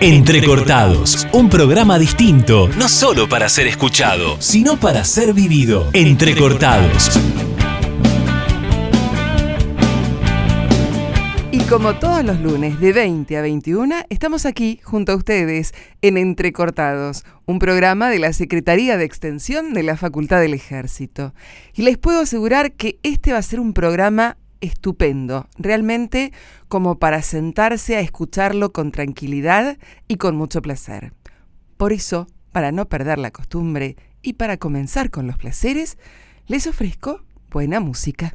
Entrecortados, un programa distinto, no solo para ser escuchado, sino para ser vivido. Entrecortados. Como todos los lunes de 20 a 21, estamos aquí junto a ustedes en Entrecortados, un programa de la Secretaría de Extensión de la Facultad del Ejército. Y les puedo asegurar que este va a ser un programa estupendo, realmente como para sentarse a escucharlo con tranquilidad y con mucho placer. Por eso, para no perder la costumbre y para comenzar con los placeres, les ofrezco buena música.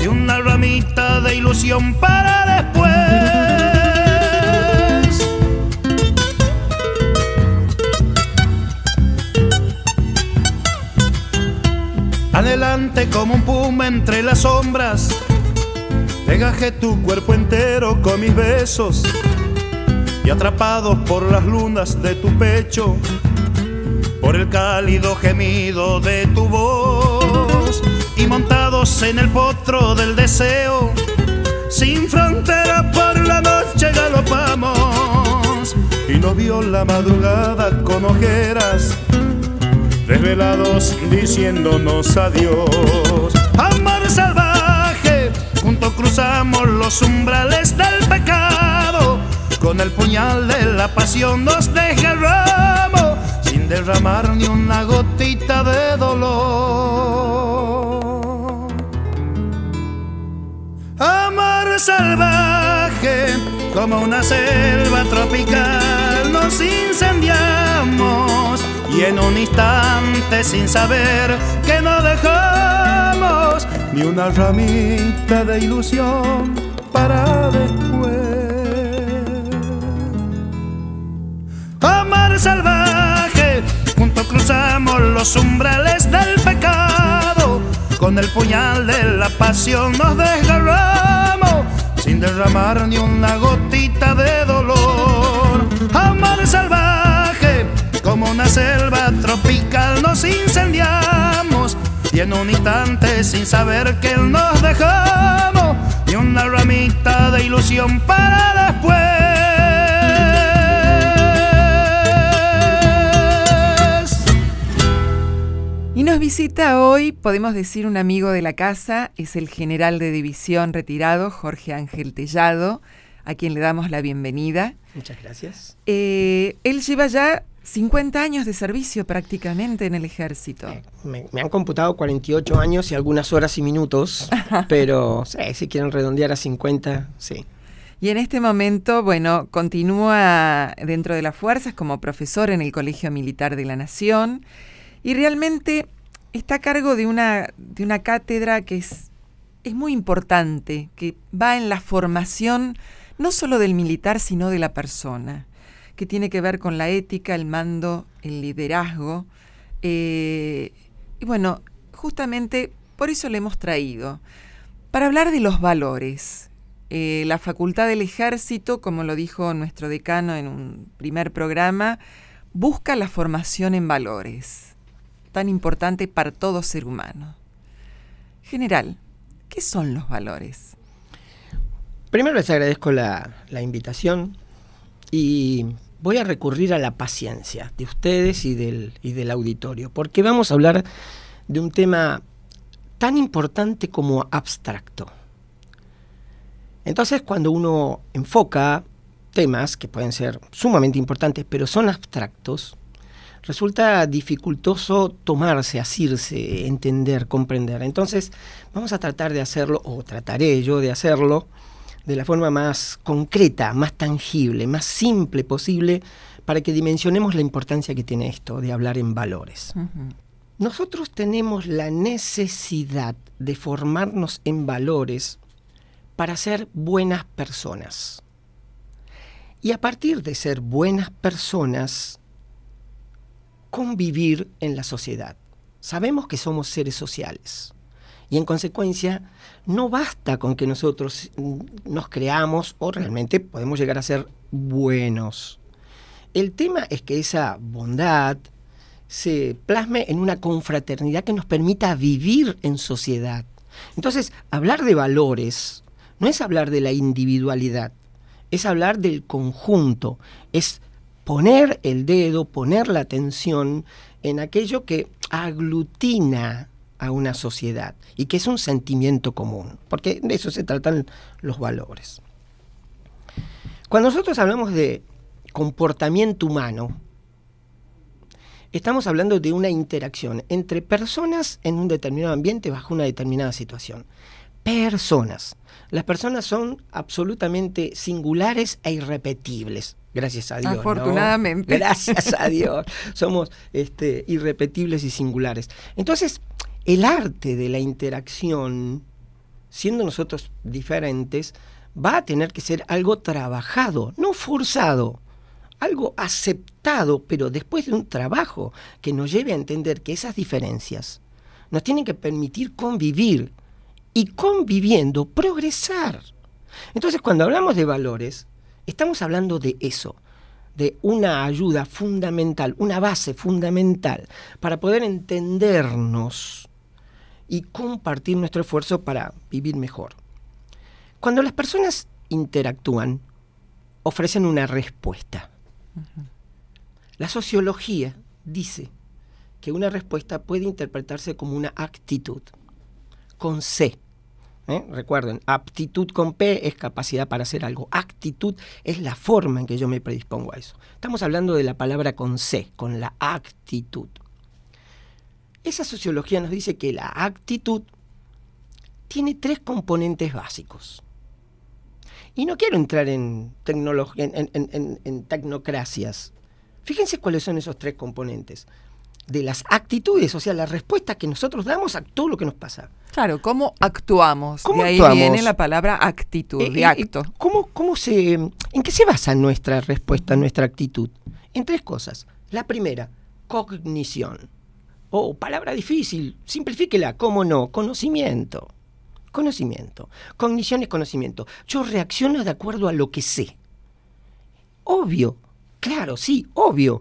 y una ramita de ilusión para después. Adelante como un puma entre las sombras, Degajé tu cuerpo entero con mis besos. Y atrapados por las lunas de tu pecho, por el cálido gemido de tu voz montados en el potro del deseo, sin frontera por la noche galopamos y nos vio la madrugada con ojeras, desvelados diciéndonos adiós. Amor salvaje, junto cruzamos los umbrales del pecado, con el puñal de la pasión nos desgarramos, sin derramar ni una gotita de dolor. Salvaje, como una selva tropical, nos incendiamos y en un instante sin saber que no dejamos ni una ramita de ilusión para después. Amar salvaje, junto cruzamos los umbrales del pecado, con el puñal de la pasión nos desgarramos sin derramar ni una gotita de dolor. Amor salvaje, como una selva tropical nos incendiamos y en un instante sin saber que nos dejamos ni una ramita de ilusión para después. Y nos visita hoy, podemos decir, un amigo de la casa, es el general de división retirado, Jorge Ángel Tellado, a quien le damos la bienvenida. Muchas gracias. Eh, él lleva ya 50 años de servicio prácticamente en el ejército. Eh, me, han computado 48 años y algunas horas y minutos, pero si quieren redondear a 50, sí. Y en este momento, bueno, continúa dentro de las fuerzas como profesor en el Colegio Militar de la Nación y realmente está a cargo de una, de una cátedra que es, es muy importante, que va en la formación no solo del militar, sino de la persona, que tiene que ver con la ética, el mando, el liderazgo. Eh, y bueno, justamente por eso le hemos traído, para hablar de los valores. Eh, la Facultad del Ejército, como lo dijo nuestro decano en un primer programa, busca la formación en valores tan importante para todo ser humano. General, ¿Qué son los valores? Primero les agradezco la, la invitación y voy a recurrir a la paciencia de ustedes y del, y del auditorio, porque vamos a hablar de un tema tan importante como abstracto. Entonces, cuando uno enfoca temas que pueden ser sumamente importantes, pero son abstractos, resulta dificultoso tomarse, asirse, entender, comprender. Entonces, vamos a tratar de hacerlo, o trataré yo de hacerlo, de la forma más concreta, más tangible, más simple posible, para que dimensionemos la importancia que tiene esto de hablar en valores. Nosotros tenemos la necesidad de formarnos en valores para ser buenas personas. Y a partir de ser buenas personas, convivir en la sociedad. Sabemos que somos seres sociales. Y en consecuencia, no basta con que nosotros mm, nos creamos o realmente podemos llegar a ser buenos. El tema es que esa bondad se plasme en una confraternidad que nos permita vivir en sociedad. Entonces, hablar de valores no es hablar de la individualidad, es hablar del conjunto, es poner el dedo, poner la atención en aquello que aglutina a una sociedad y que es un sentimiento común, porque de eso se tratan los valores. Cuando nosotros hablamos de comportamiento humano, estamos hablando de una interacción entre personas en un determinado ambiente bajo una determinada situación. Personas. Las personas son absolutamente singulares e irrepetibles. Gracias a Dios. Afortunadamente. Gracias a Dios. Somos este, irrepetibles y singulares. Entonces, el arte de la interacción, siendo nosotros diferentes, va a tener que ser algo trabajado, no forzado, algo aceptado, pero después de un trabajo que nos lleve a entender que esas diferencias nos tienen que permitir convivir y conviviendo progresar. Entonces, cuando hablamos de valores, estamos hablando de eso, de una ayuda fundamental, una base fundamental para poder entendernos y compartir nuestro esfuerzo para vivir mejor. Cuando las personas interactúan, ofrecen una respuesta. La sociología dice que una respuesta puede interpretarse como una actitud, con C. ¿eh? Recuerden, aptitud con P es capacidad para hacer algo. Actitud es la forma en que yo me predispongo a eso. Estamos hablando de la palabra con C, con la actitud. Esa sociología nos dice que la actitud tiene tres componentes básicos. Y no quiero entrar en, en, en, tecnocracias. Fíjense cuáles son esos tres componentes de las actitudes, o sea, la respuesta que nosotros damos a todo lo que nos pasa. Claro, ¿cómo actuamos? ¿Cómo de ahí viene la palabra actitud, eh, de eh, acto. ¿cómo, cómo se, ¿En qué se basa nuestra respuesta, nuestra actitud? En tres cosas. La primera, cognición. O palabra difícil, simplifíquela, ¿cómo no? Conocimiento. Conocimiento. Cognición es conocimiento. Yo reacciono de acuerdo a lo que sé. Obvio, claro, sí, obvio.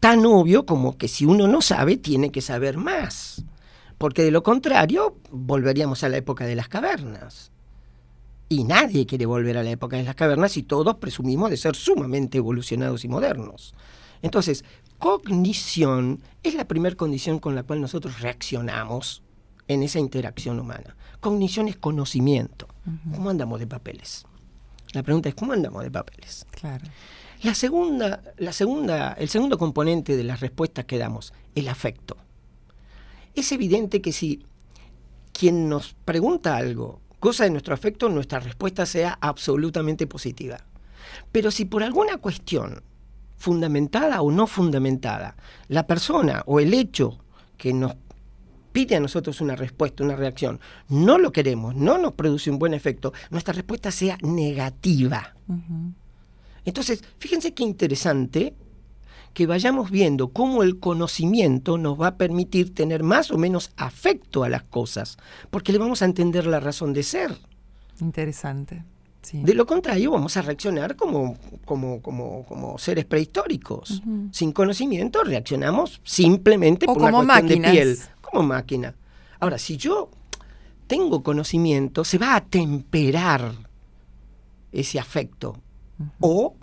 Tan obvio como que si uno no sabe, tiene que saber más. Porque de lo contrario, volveríamos a la época de las cavernas. Y nadie quiere volver a la época de las cavernas y todos presumimos de ser sumamente evolucionados y modernos. Entonces, cognición es la primera condición con la cual nosotros reaccionamos en esa interacción humana. Cognición es conocimiento. ¿Cómo andamos de papeles? La pregunta es, ¿cómo andamos de papeles? Claro. La segunda, la segunda, el segundo componente de las respuestas que damos, el afecto. Es evidente que si quien nos pregunta algo goza de nuestro afecto, nuestra respuesta sea absolutamente positiva. Pero si por alguna cuestión fundamentada o no fundamentada, la persona o el hecho que nos pide a nosotros una respuesta, una reacción, no lo queremos, no nos produce un buen efecto, nuestra respuesta sea negativa. Entonces, fíjense qué interesante que vayamos viendo cómo el conocimiento nos va a permitir tener más o menos afecto a las cosas, porque le vamos a entender la razón de ser. Interesante. De lo contrario, vamos a reaccionar como, como, como, como seres prehistóricos. Sin conocimiento reaccionamos simplemente por una cuestión de piel, como máquina. Ahora, si yo tengo conocimiento, se va a temperar ese afecto. O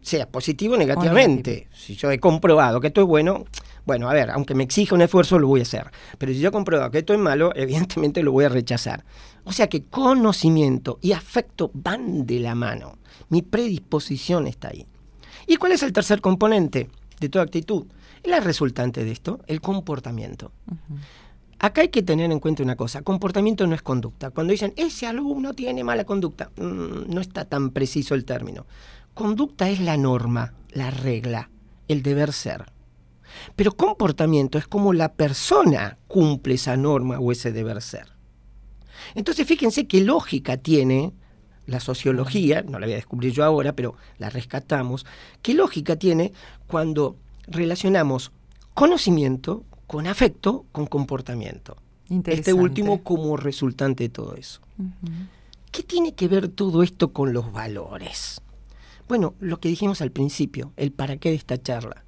sea positivo o negativamente. Si yo he comprobado que esto es bueno, bueno, a ver, aunque me exija un esfuerzo, lo voy a hacer. Pero si yo he comprobado que esto es malo, evidentemente lo voy a rechazar. O sea que conocimiento y afecto van de la mano. Mi predisposición está ahí. ¿Y cuál es el tercer componente de toda actitud? La resultante de esto, el comportamiento. Acá hay que tener en cuenta una cosa, comportamiento no es conducta. Cuando dicen, ese alumno tiene mala conducta, mm, no está tan preciso el término. Conducta es la norma, la regla, el deber ser. Pero comportamiento es como la persona cumple esa norma o ese deber ser. Entonces fíjense qué lógica tiene la sociología, no la voy a descubrir yo ahora, pero la rescatamos, qué lógica tiene cuando relacionamos conocimiento con afecto, con comportamiento. Este último como resultante de todo eso. ¿Qué tiene que ver todo esto con los valores? Bueno, lo que dijimos al principio, el para qué de esta charla.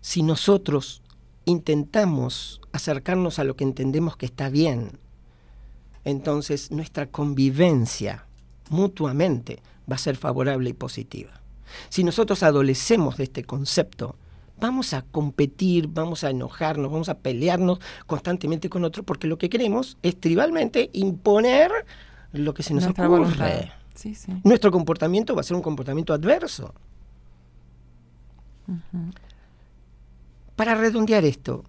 Si nosotros intentamos acercarnos a lo que entendemos que está bien, entonces nuestra convivencia mutuamente va a ser favorable y positiva. Si nosotros adolecemos de este concepto, vamos a competir, vamos a enojarnos, vamos a pelearnos constantemente con otro, porque lo que queremos es tribalmente imponer lo que se nos ocurre. Nuestro comportamiento va a ser un comportamiento adverso. Para redondear esto,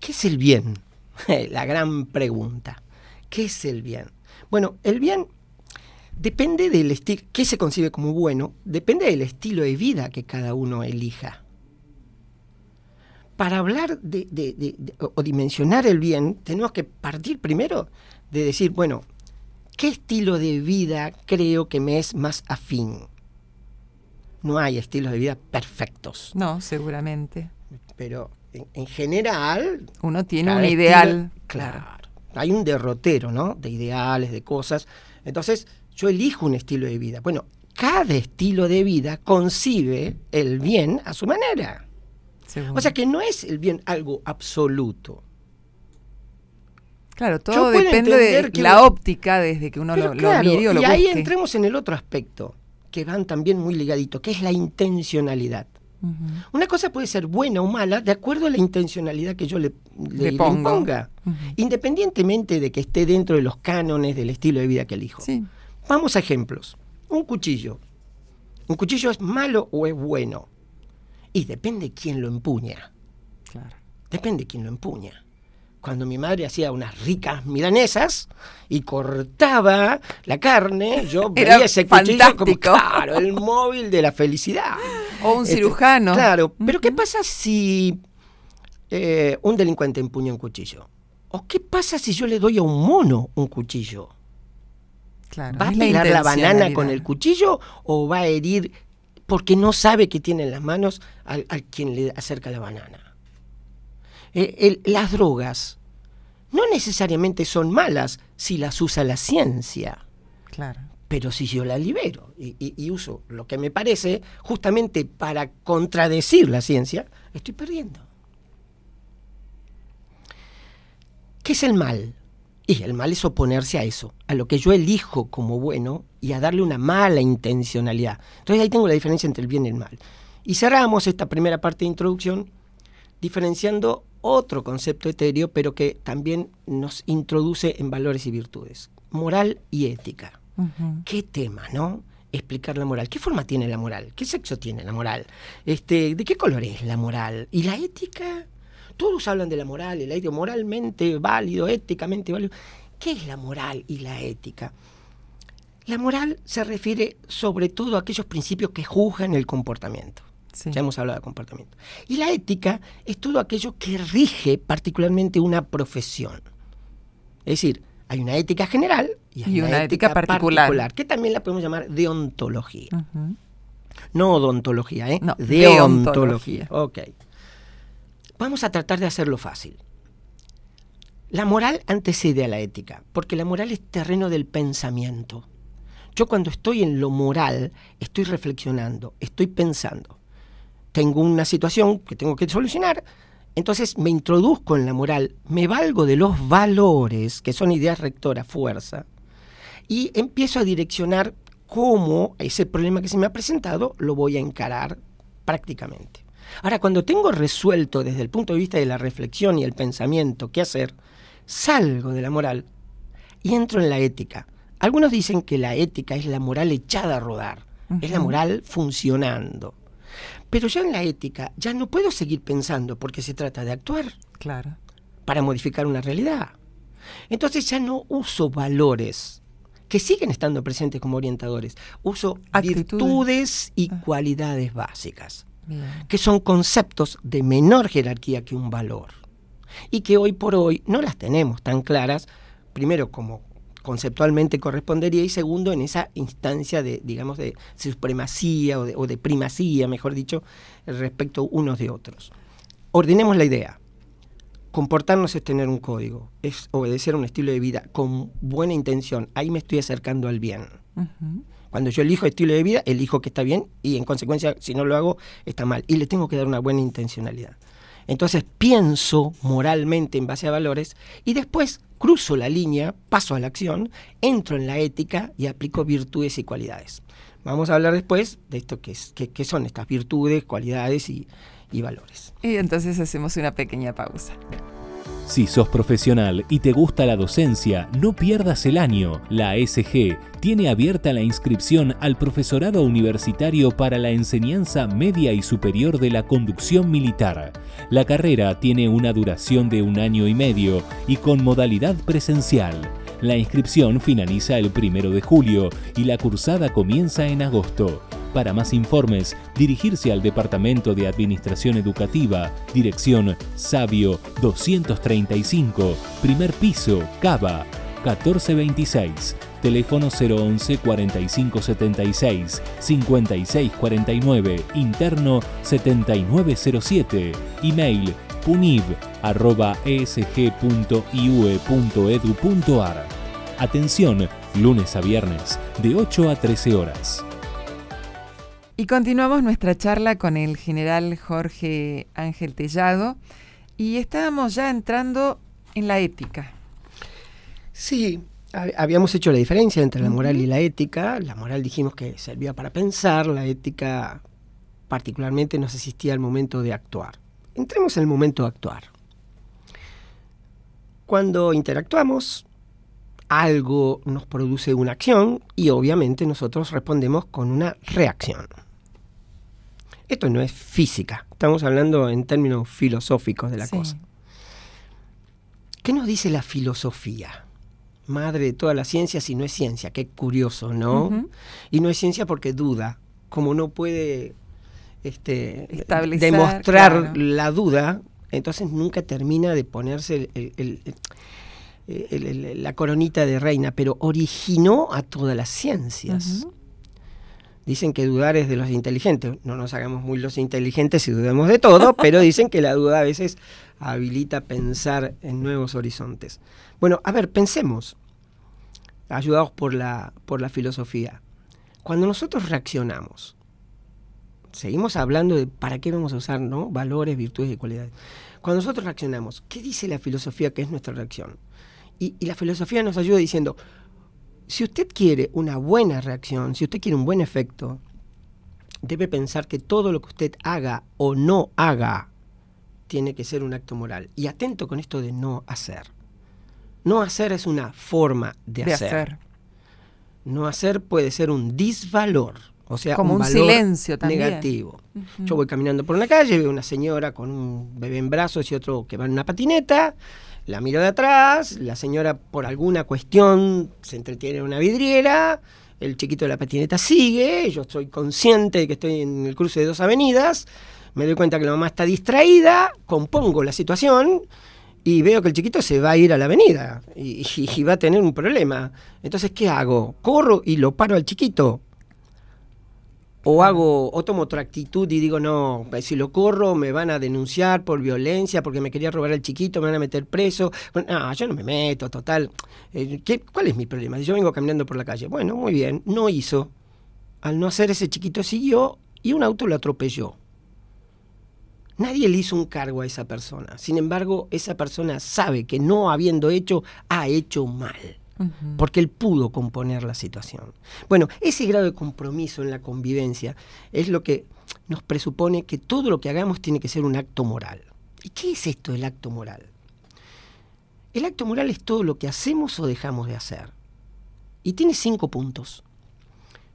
¿qué es el bien? La gran pregunta. ¿Qué es el bien? Bueno, el bien depende del estilo, ¿qué se concibe como bueno? Depende del estilo de vida que cada uno elija. Para hablar de, o dimensionar el bien, tenemos que partir primero de decir, bueno, ¿qué estilo de vida creo que me es más afín? No hay estilos de vida perfectos. No, seguramente. Pero en, general... Uno tiene un ideal. claro. Hay un derrotero, ¿no? De ideales, de cosas. Entonces, yo elijo un estilo de vida. Bueno, cada estilo de vida concibe el bien a su manera. O sea que no es el bien algo absoluto. Claro, todo depende de la óptica desde que uno lo, mire o lo Y ahí entremos en el otro aspecto, que van también muy ligaditos, que es la intencionalidad. Una cosa puede ser buena o mala de acuerdo a la intencionalidad que yo le, le, ponga, independientemente de que esté dentro de los cánones del estilo de vida que elijo. Vamos a ejemplos. Un cuchillo. ¿Un cuchillo es malo o es bueno? Y depende quién lo empuña. Claro. Depende quién lo empuña. Cuando mi madre hacía unas ricas milanesas y cortaba la carne, yo veía ese cuchillo como, claro, el móvil de la felicidad. O un este, cirujano. claro, pero ¿qué pasa si eh, un delincuente empuña un cuchillo? ¿O qué pasa si yo le doy a un mono un cuchillo? ¿Va a pelar la banana con el cuchillo o va a herir porque no sabe que tiene en las manos al, quien le acerca la banana? Eh, las drogas no necesariamente son malas si las usa la ciencia. Claro. Pero si yo la libero y, uso lo que me parece justamente para contradecir la ciencia, estoy perdiendo. ¿Qué es el mal? Y el mal es oponerse a eso, a lo que yo elijo como bueno y a darle una mala intencionalidad. Entonces ahí tengo la diferencia entre el bien y el mal. Y cerramos esta primera parte de introducción diferenciando otro concepto etéreo, pero que también nos introduce en valores y virtudes. Moral y ética. ¿Qué tema, no? Explicar la moral. ¿Qué forma tiene la moral? ¿Qué sexo tiene la moral? Este, ¿De qué color es la moral? ¿Y la ética? Todos hablan de la moral, el ético moralmente válido, éticamente válido. ¿Qué es la moral y la ética? La moral se refiere sobre todo a aquellos principios que juzgan el comportamiento. Ya hemos hablado de comportamiento. Y la ética es todo aquello que rige particularmente una profesión. Es decir, hay una ética general y hay una, ética, particular. que también la podemos llamar deontología. No odontología, ¿eh? No, deontología. deontología. Ok. Vamos a tratar de hacerlo fácil. La moral antecede a la ética, porque la moral es terreno del pensamiento. Yo cuando estoy en lo moral, estoy reflexionando, estoy pensando. Tengo una situación que tengo que solucionar Entonces me introduzco en la moral, me valgo de los valores, que son ideas rectoras, fuerza, y empiezo a direccionar cómo ese problema que se me ha presentado lo voy a encarar prácticamente. Ahora, cuando tengo resuelto desde el punto de vista de la reflexión y el pensamiento qué hacer, salgo de la moral y entro en la ética. Algunos dicen que la ética es la moral echada a rodar, es la moral funcionando. Pero yo en la ética ya no puedo seguir pensando porque se trata de actuar. Claro. Para modificar una realidad. Entonces ya no uso valores que siguen estando presentes como orientadores. Uso virtudes y ah. cualidades básicas, que son conceptos de menor jerarquía que un valor. Y que hoy por hoy no las tenemos tan claras, primero como conceptualmente correspondería y segundo en esa instancia de, digamos, de supremacía o de, primacía, mejor dicho, respecto unos de otros. Ordenemos la idea. Comportarnos es tener un código, es obedecer un estilo de vida con buena intención. Ahí me estoy acercando al bien. Cuando yo elijo estilo de vida, elijo que está bien y en consecuencia, si no lo hago, está mal. Y le tengo que dar una buena intencionalidad. Entonces pienso moralmente en base a valores y después cruzo la línea, paso a la acción, entro en la ética y aplico virtudes y cualidades. Vamos a hablar después de esto que, son estas virtudes, cualidades y valores. Y entonces hacemos una pequeña pausa. Si sos profesional y te gusta la docencia, no pierdas el año. La SG tiene abierta la inscripción al profesorado universitario para la enseñanza media y superior de la conducción militar. La carrera tiene una duración de un año y medio y con modalidad presencial. La inscripción finaliza el primero de julio y la cursada comienza en agosto. Para más informes, dirigirse al Departamento de Administración Educativa, dirección Sabio 235, primer piso, Cava, 1426, teléfono 011 4576 5649, interno 7907, email puniv.esg.iue.edu.ar. Atención, lunes a viernes, de 8 a 13 horas. Y continuamos nuestra charla con el general Jorge Ángel Tellado y estábamos ya entrando en la ética. Sí, habíamos hecho la diferencia entre la moral y la ética. La moral dijimos que servía para pensar, la ética particularmente nos asistía al momento de actuar. Entremos en el momento de actuar. Cuando interactuamos, algo nos produce una acción y obviamente nosotros respondemos con una reacción. Esto no es física, estamos hablando en términos filosóficos de la cosa. ¿Qué nos dice la filosofía? Madre de toda la ciencia si no es ciencia, qué curioso, ¿no? Y no es ciencia porque duda, como no puede este, demostrar la duda, entonces nunca termina de ponerse la coronita de reina, pero originó a todas las ciencias. Dicen que dudar es de los inteligentes. No nos hagamos muy los inteligentes y dudemos de todo, pero dicen que la duda a veces habilita pensar en nuevos horizontes. Bueno, a ver, pensemos, ayudados por la, por la filosofía. Cuando nosotros reaccionamos, seguimos hablando de para qué vamos a usar ¿no? valores, virtudes y cualidades. Cuando nosotros reaccionamos, ¿qué dice la filosofía que es nuestra reacción? Y, y la filosofía nos ayuda diciendo, si usted quiere una buena reacción, si usted quiere un buen efecto, debe pensar que todo lo que usted haga o no haga tiene que ser un acto moral. Y atento con esto de no hacer. No hacer es una forma de, hacer. No hacer puede ser un disvalor, o sea, como un, silencio también. negativo. Yo voy caminando por una calle, veo una señora con un bebé en brazos y otro que va en una patineta la miro de atrás, la señora por alguna cuestión se entretiene en una vidriera, el chiquito de la patineta sigue, yo estoy consciente de que estoy en el cruce de dos avenidas, me doy cuenta que la mamá está distraída, compongo la situación y veo que el chiquito se va a ir a la avenida y, y va a tener un problema. Entonces, ¿qué hago? Corro y lo paro al chiquito o hago, o tomo otra actitud y digo, no, si lo corro me van a denunciar por violencia, porque me quería robar al chiquito, me van a meter preso. Bueno, no, yo no me meto, total. Eh, ¿Cuál es mi problema? Si yo vengo caminando por la calle, bueno, muy bien, no hizo. Al no hacer ese chiquito siguió y un auto lo atropelló. Nadie le hizo un cargo a esa persona. Sin embargo, esa persona sabe que no habiendo hecho, ha hecho mal. Porque él pudo componer la situación. Bueno, ese grado de compromiso en la convivencia es lo que nos presupone que todo lo que hagamos tiene que ser un acto moral. ¿Y qué es esto del acto moral? El acto moral es todo lo que hacemos o dejamos de hacer. Y tiene cinco puntos.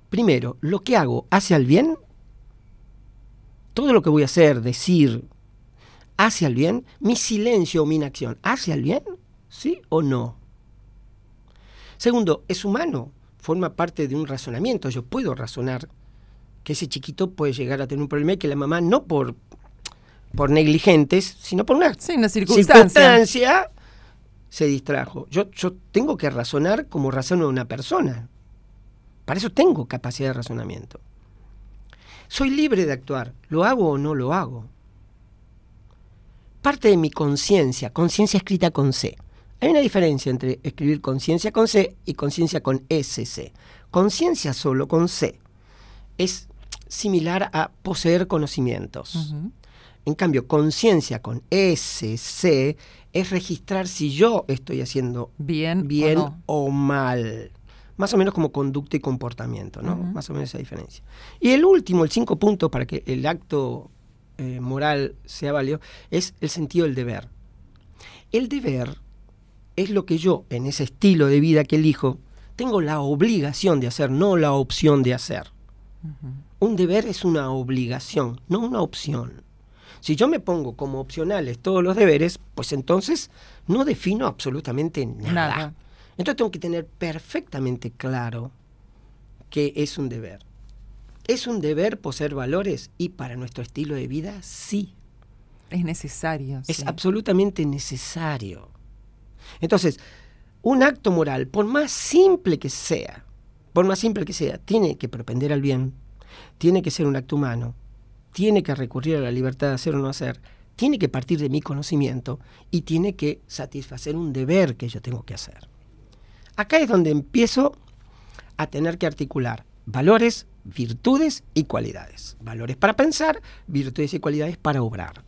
Primero, lo que hago hace al bien todo lo que voy a hacer, decir, hace al bien, mi silencio o mi inacción, ¿hace al bien? ¿Sí o no? Segundo, es humano, forma parte de un razonamiento. Yo puedo razonar que ese chiquito puede llegar a tener un problema y que la mamá no por, por negligentes, sino por una, circunstancia. se distrajo. Yo, yo tengo que razonar como razona una persona. Para eso tengo capacidad de razonamiento. Soy libre de actuar, lo hago o no lo hago. Parte de mi conciencia, conciencia escrita con C. Hay una diferencia entre escribir conciencia con C y conciencia con SC. Conciencia solo con C es similar a poseer conocimientos. En cambio, conciencia con SC es registrar si yo estoy haciendo bien, bien o mal más o menos como conducta y comportamiento, ¿no? Más o menos esa diferencia. Y el último, el cinco puntos para que el acto eh, moral sea válido, es el sentido del deber. El deber es lo que yo, en ese estilo de vida que elijo, tengo la obligación de hacer, no la opción de hacer. Un deber es una obligación, no una opción. Si yo me pongo como opcionales todos los deberes, pues entonces no defino absolutamente nada. Entonces tengo que tener perfectamente claro que es un deber. ¿Es un deber poseer valores? Y para nuestro estilo de vida, sí. Es necesario. Es absolutamente necesario. Entonces, un acto moral, por más simple que sea, por más simple que sea, tiene que propender al bien, tiene que ser un acto humano, tiene que recurrir a la libertad de hacer o no hacer, tiene que partir de mi conocimiento y tiene que satisfacer un deber que yo tengo que hacer. Acá es donde empiezo a tener que articular valores, virtudes y cualidades. Valores para pensar, virtudes y cualidades para obrar.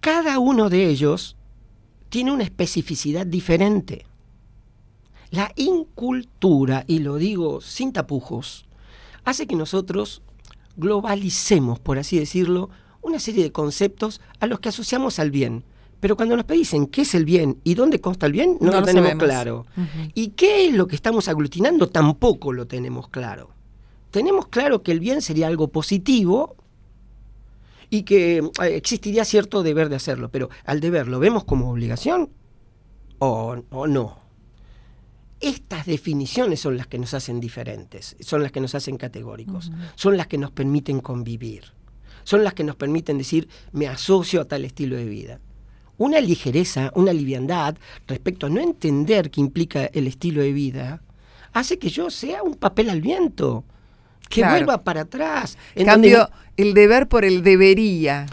Cada uno de ellos tiene una especificidad diferente. La incultura, y lo digo sin tapujos, hace que nosotros globalicemos, por así decirlo, una serie de conceptos a los que asociamos al bien, pero cuando nos dicen qué es el bien y dónde consta el bien, no, lo, tenemos claro. Y qué es lo que estamos aglutinando, tampoco lo tenemos claro. Tenemos claro que el bien sería algo positivo y que eh, existiría cierto deber de hacerlo, pero al deber, ¿lo vemos como obligación o, no? Estas definiciones son las que nos hacen diferentes, son las que nos hacen categóricos, son las que nos permiten convivir, son las que nos permiten decir, me asocio a tal estilo de vida una ligereza, una liviandad respecto a no entender qué implica el estilo de vida, hace que yo sea un papel al viento, que vuelva para atrás. En cambio, el deber por el debería.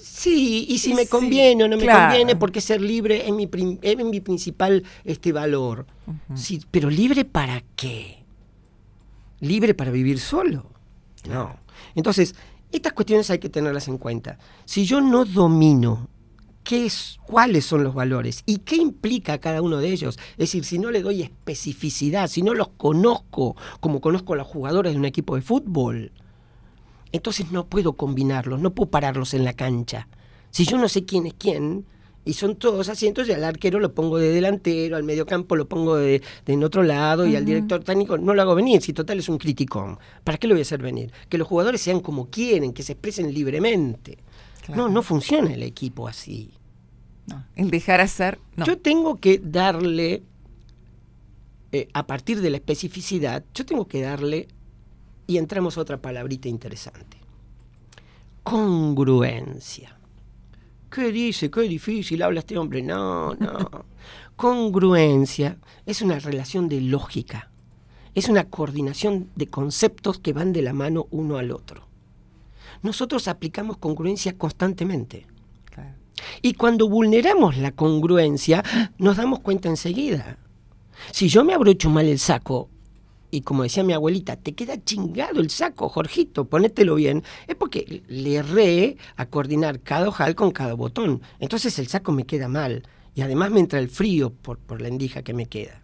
Sí, y si me conviene o no me conviene, porque ser libre es mi, es mi principal este, valor. sí, pero libre para qué? ¿Libre para vivir solo? No. Entonces, estas cuestiones hay que tenerlas en cuenta. Si yo no domino es, cuáles son los valores y qué implica cada uno de ellos. Es decir, si no le doy especificidad, si no los conozco como conozco a los jugadores de un equipo de fútbol, entonces no puedo combinarlos, no puedo pararlos en la cancha. Si yo no sé quién es quién, y son todos así, entonces al arquero lo pongo de delantero, al mediocampo lo pongo de, en otro lado y al director técnico no lo hago venir, si total es un crítico. ¿Para qué lo voy a hacer venir? Que los jugadores sean como quieren, que se expresen libremente. No, no funciona el equipo así. el dejar hacer. Yo tengo que darle, eh, a partir de la especificidad, yo tengo que darle, y entramos a otra palabrita interesante, congruencia. ¿Qué dice? Qué difícil habla este hombre. No, no. Congruencia es una relación de lógica. Es una coordinación de conceptos que van de la mano uno al otro nosotros aplicamos congruencia constantemente. Y cuando vulneramos la congruencia, nos damos cuenta enseguida. Si yo me abrocho mal el saco, y como decía mi abuelita, te queda chingado el saco, Jorgito, ponételo bien, es porque le erré a coordinar cada ojal con cada botón. Entonces el saco me queda mal y además me entra el frío por, por la endija que me queda.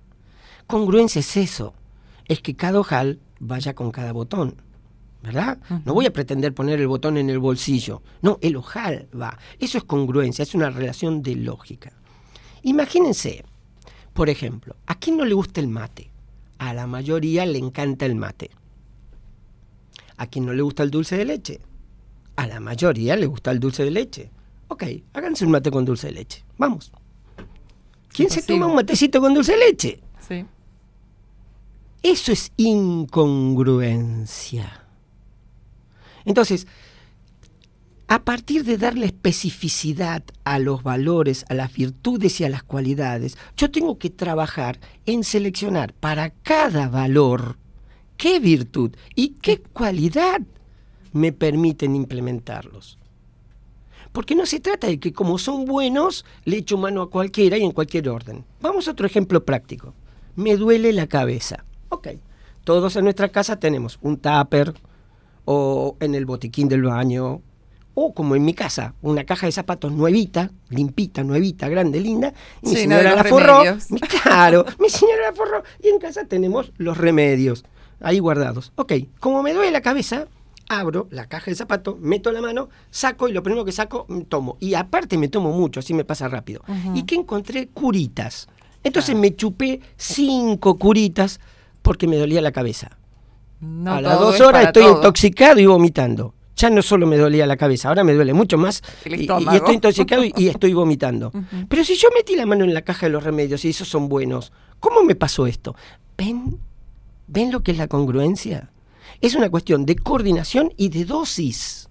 Congruencia es eso, es que cada ojal vaya con cada botón. ¿Verdad? No voy a pretender poner el botón en el bolsillo. No, el ojal va. Eso es congruencia, es una relación de lógica. Imagínense, por ejemplo, ¿a quién no le gusta el mate? A la mayoría le encanta el mate. ¿A quién no le gusta el dulce de leche? A la mayoría le gusta el dulce de leche. Ok, háganse un mate con dulce de leche. Vamos. ¿Quién se toma un matecito con dulce de leche? Sí. Eso es incongruencia. Entonces, a partir de darle especificidad a los valores, a las virtudes y a las cualidades, yo tengo que trabajar en seleccionar para cada valor qué virtud y qué cualidad me permiten implementarlos. Porque no se trata de que como son buenos, le echo mano a cualquiera y en cualquier orden. Vamos a otro ejemplo práctico. Me duele la cabeza. Ok, todos en nuestra casa tenemos un tupper o en el botiquín del baño o como en mi casa, una caja de zapatos nuevita, limpita, nuevita, grande, linda, y mi Sí, señora no la forró. Mi- Claro, mi señora la forró. Y en casa tenemos los remedios ahí guardados. Ok, como me duele la cabeza, abro la caja de zapatos, meto la mano, saco y lo primero que saco, mm, tomo. Y aparte me tomo mucho, así me pasa rápido. ¿Y que encontré? Curitas. Entonces me chupé cinco curitas porque me dolía la cabeza. No a las dos horas estoy todo. intoxicado y vomitando. Ya no solo me dolía la cabeza, ahora me duele mucho más y- y, estoy intoxicado y, y estoy vomitando. Pero si yo metí la mano en la caja de los remedios y esos son buenos, ¿cómo me pasó esto? ¿Ven? ¿Ven lo que es la congruencia? Es una cuestión de coordinación y de dosis.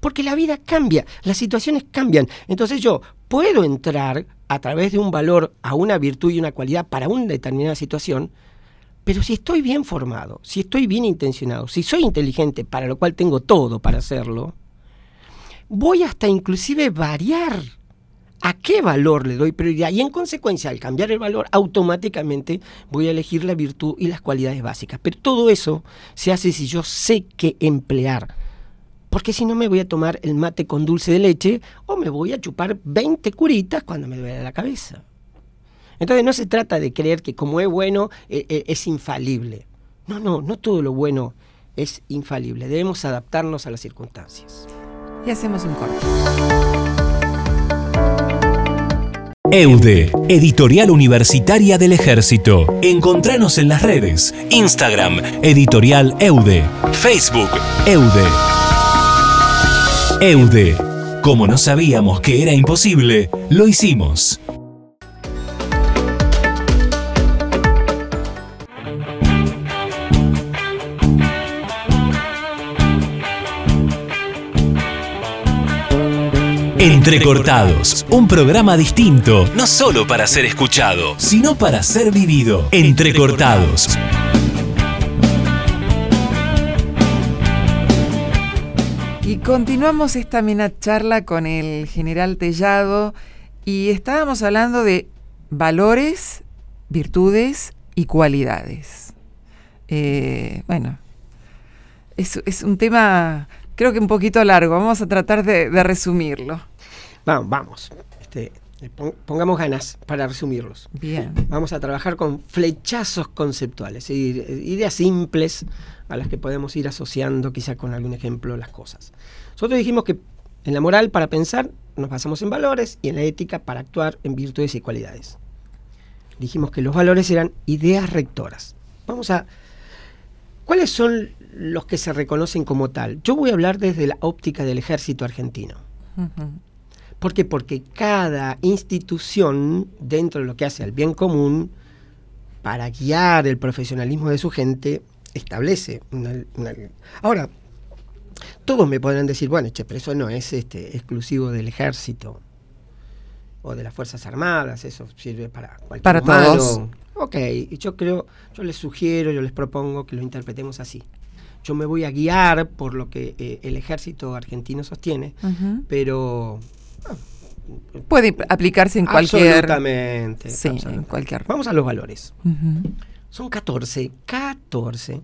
Porque la vida cambia, las situaciones cambian. Entonces yo puedo entrar a través de un valor a una virtud y una cualidad para una determinada situación, pero si estoy bien formado, si estoy bien intencionado, si soy inteligente, para lo cual tengo todo para hacerlo, voy hasta inclusive variar a qué valor le doy prioridad y en consecuencia al cambiar el valor automáticamente voy a elegir la virtud y las cualidades básicas. Pero todo eso se hace si yo sé qué emplear. Porque si no me voy a tomar el mate con dulce de leche o me voy a chupar 20 curitas cuando me duele la cabeza. Entonces no se trata de creer que como es bueno eh, eh, es infalible. No, no, no todo lo bueno es infalible. Debemos adaptarnos a las circunstancias. Y hacemos un corte. EUDE, Editorial Universitaria del Ejército. Encontranos en las redes. Instagram, Editorial EUDE. Facebook, EUDE. EUDE. Como no sabíamos que era imposible, lo hicimos. Entrecortados, un programa distinto, no solo para ser escuchado, sino para ser vivido. Entrecortados. Y continuamos esta amena charla con el general Tellado y estábamos hablando de valores, virtudes y cualidades. Eh, bueno, es, es un tema creo que un poquito largo, vamos a tratar de, de resumirlo. Vamos, vamos. Este, pon- pongamos ganas para resumirlos. Bien. Vamos a trabajar con flechazos conceptuales, i- ideas simples a las que podemos ir asociando quizá con algún ejemplo las cosas. Nosotros dijimos que en la moral para pensar nos basamos en valores y en la ética para actuar en virtudes y cualidades. Dijimos que los valores eran ideas rectoras. Vamos a... ¿Cuáles son los que se reconocen como tal? Yo voy a hablar desde la óptica del ejército argentino. ¿Por qué? Porque cada institución, dentro de lo que hace al bien común, para guiar el profesionalismo de su gente, establece una... una- Ahora, todos me podrán decir, bueno, che, pero eso no es este, exclusivo del ejército o de las Fuerzas Armadas, eso sirve para cualquier Para humano. todos. Ok, y yo creo, yo les sugiero, yo les propongo que lo interpretemos así. Yo me voy a guiar por lo que eh, el ejército argentino sostiene, Ujú. pero Puede ip- aplicarse en cualquier... Absolutamente. Sí, en cualquier... Vamos a los valores. Ujú. Son 14. 14,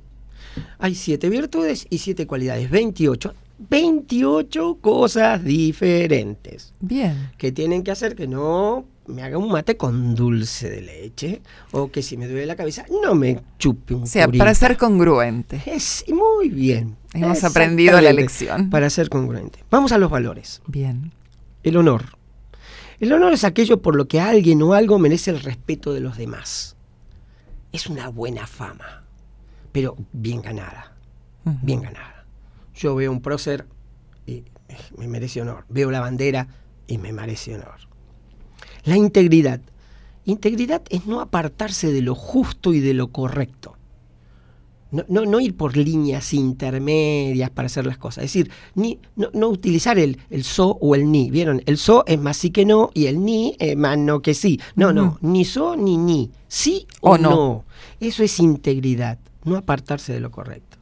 hay siete virtudes y siete cualidades, 28. 28 cosas diferentes. Bien. Que tienen que hacer que no me haga un mate con dulce de leche o que si me duele la cabeza no me chupe un O sea, para ser congruente. Es muy bien. Hemos aprendido la lección. Para ser congruente. Vamos a los valores. Bien. El honor. El honor es aquello por lo que alguien o algo merece el respeto de los demás. Es una buena fama, pero bien ganada, bien ganada. Yo veo un prócer y me merece honor. Veo la bandera y me merece honor. La integridad. Integridad es no apartarse de lo justo y de lo correcto. No, no- no ir por líneas intermedias para hacer las cosas. Es decir, ni, no, no utilizar el, el so o el ni. ¿Vieron? El so es más sí que no y el ni es más no que sí. No, no. Ni so ni ni. Sí o, O no. no. Eso es integridad. No apartarse de lo correcto.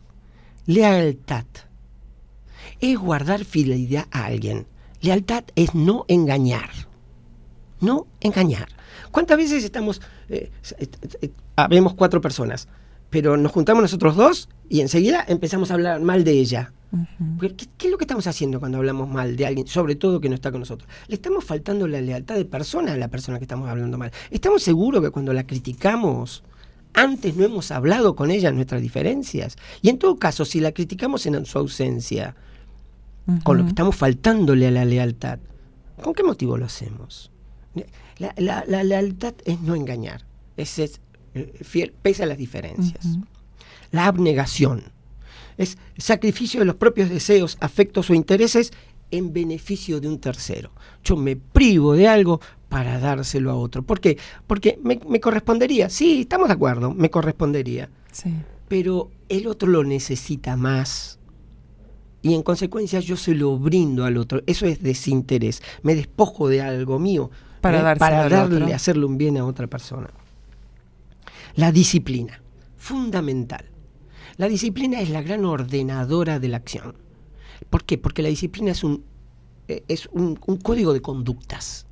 Lealtad. Es guardar fidelidad a alguien. Lealtad es no engañar. No engañar. ¿Cuántas veces estamos, eh, eh, eh, habemos cuatro personas, pero nos juntamos nosotros dos y enseguida empezamos a hablar mal de ella? ¿Qué, qué es lo que estamos haciendo cuando hablamos mal de alguien, sobre todo que no está con nosotros? Le estamos faltando la lealtad de persona a la persona que estamos hablando mal. ¿Estamos seguros que cuando la criticamos, antes no hemos hablado con ella nuestras diferencias? Y en todo caso, si la criticamos en su ausencia, con lo que estamos faltándole a la lealtad, ¿con qué motivo lo hacemos? La, la- la lealtad es no engañar, es, ser eh, fiel, pese a las diferencias. La abnegación es sacrificio de los propios deseos, afectos o intereses en beneficio de un tercero. Yo me privo de algo para dárselo a otro. ¿Por qué? Porque me, me correspondería. Sí, estamos de acuerdo, me correspondería. Sí. Pero el otro lo necesita más. Y en consecuencia yo se lo brindo al otro. Eso es desinterés. Me despojo de algo mío Para ¿eh? para darle, hacerle un bien a otra persona. La disciplina, fundamental. La disciplina es la gran ordenadora de la acción. ¿Por qué? Porque la disciplina es un, eh, es un, un código de conductas.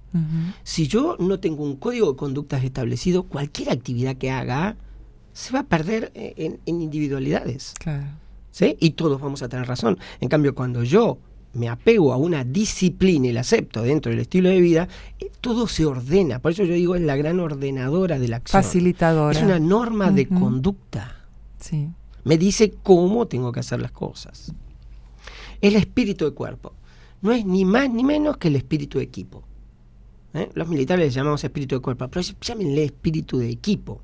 Si yo no tengo un código de conductas establecido, cualquier actividad que haga se va a perder eh, en, en individualidades. Claro. ¿sí? Y todos vamos a tener razón. En cambio, cuando yo me apego a una disciplina y la acepto dentro del estilo de vida, eh, todo se ordena. Por eso yo digo, es la gran ordenadora de la acción. Facilitadora. Es una norma de conducta. Sí. Me dice cómo tengo que hacer las cosas. El espíritu de cuerpo. No es ni más ni menos que el espíritu de equipo. ¿eh? Los militares le llamamos espíritu de cuerpo, pero llámenle espíritu de equipo.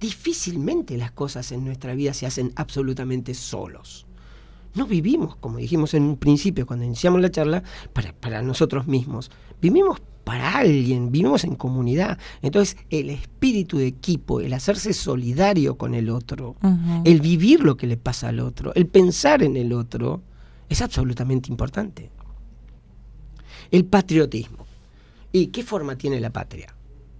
Difícilmente las cosas en nuestra vida se hacen absolutamente solos. No vivimos, como dijimos en un principio cuando iniciamos la charla, para, para nosotros mismos. Vivimos para alguien, vivimos en comunidad. Entonces el espíritu de equipo, el hacerse solidario con el otro, el vivir lo que le pasa al otro, el pensar en el otro, es absolutamente importante. El patriotismo. ¿Y qué forma tiene la patria?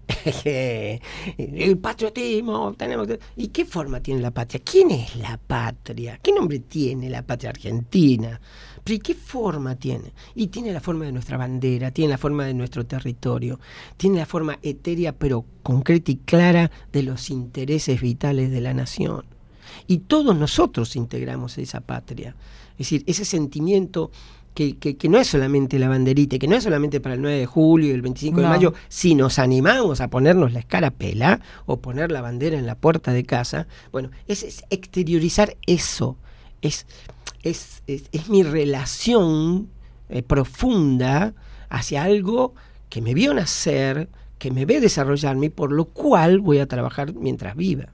el patriotismo, tenemos que- ¿Y qué forma tiene la patria? ¿Quién es la patria? ¿Qué nombre tiene la patria argentina? ¿Pero y qué forma tiene? Y tiene la forma de nuestra bandera, tiene la forma de nuestro territorio, tiene la forma etérea pero concreta y clara de los intereses vitales de la nación. Y todos nosotros integramos esa patria. Es decir, ese sentimiento que, que- que no es solamente la banderita, que no es solamente para el 9 de julio y el 25 de mayo, si nos animamos a ponernos la escarapela o poner la bandera en la puerta de casa, bueno, es, es exteriorizar eso. Es, es, es- es mi relación eh, profunda hacia algo que me vio nacer, que me ve desarrollarme y por lo cual voy a trabajar mientras viva.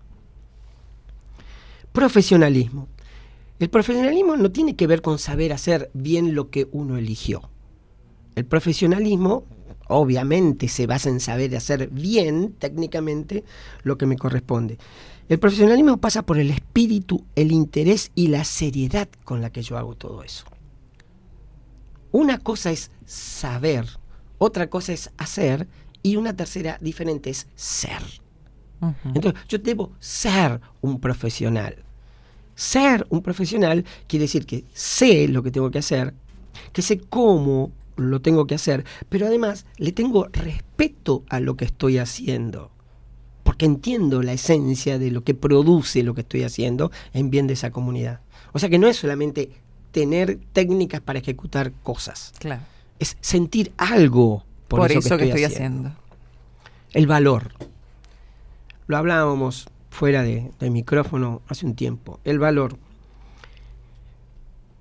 Profesionalismo. El profesionalismo no tiene que ver con saber hacer bien lo que uno eligió. El profesionalismo obviamente se basa en saber hacer bien técnicamente lo que me corresponde. El profesionalismo pasa por el espíritu, el interés y la seriedad con la que yo hago todo eso. Una cosa es saber, otra cosa es hacer y una tercera diferente es ser. Entonces, yo debo ser un profesional. Ser un profesional quiere decir que sé lo que tengo que hacer, que sé cómo lo tengo que hacer, pero además le tengo respeto a lo que estoy haciendo. ¿Por porque entiendo la esencia de lo que produce lo que estoy haciendo en bien de esa comunidad. O sea que no es solamente tener técnicas para ejecutar cosas. Claro. Es sentir algo por, eso, que, estoy, haciendo. El valor. Lo hablábamos fuera de, micrófono hace un tiempo. El valor.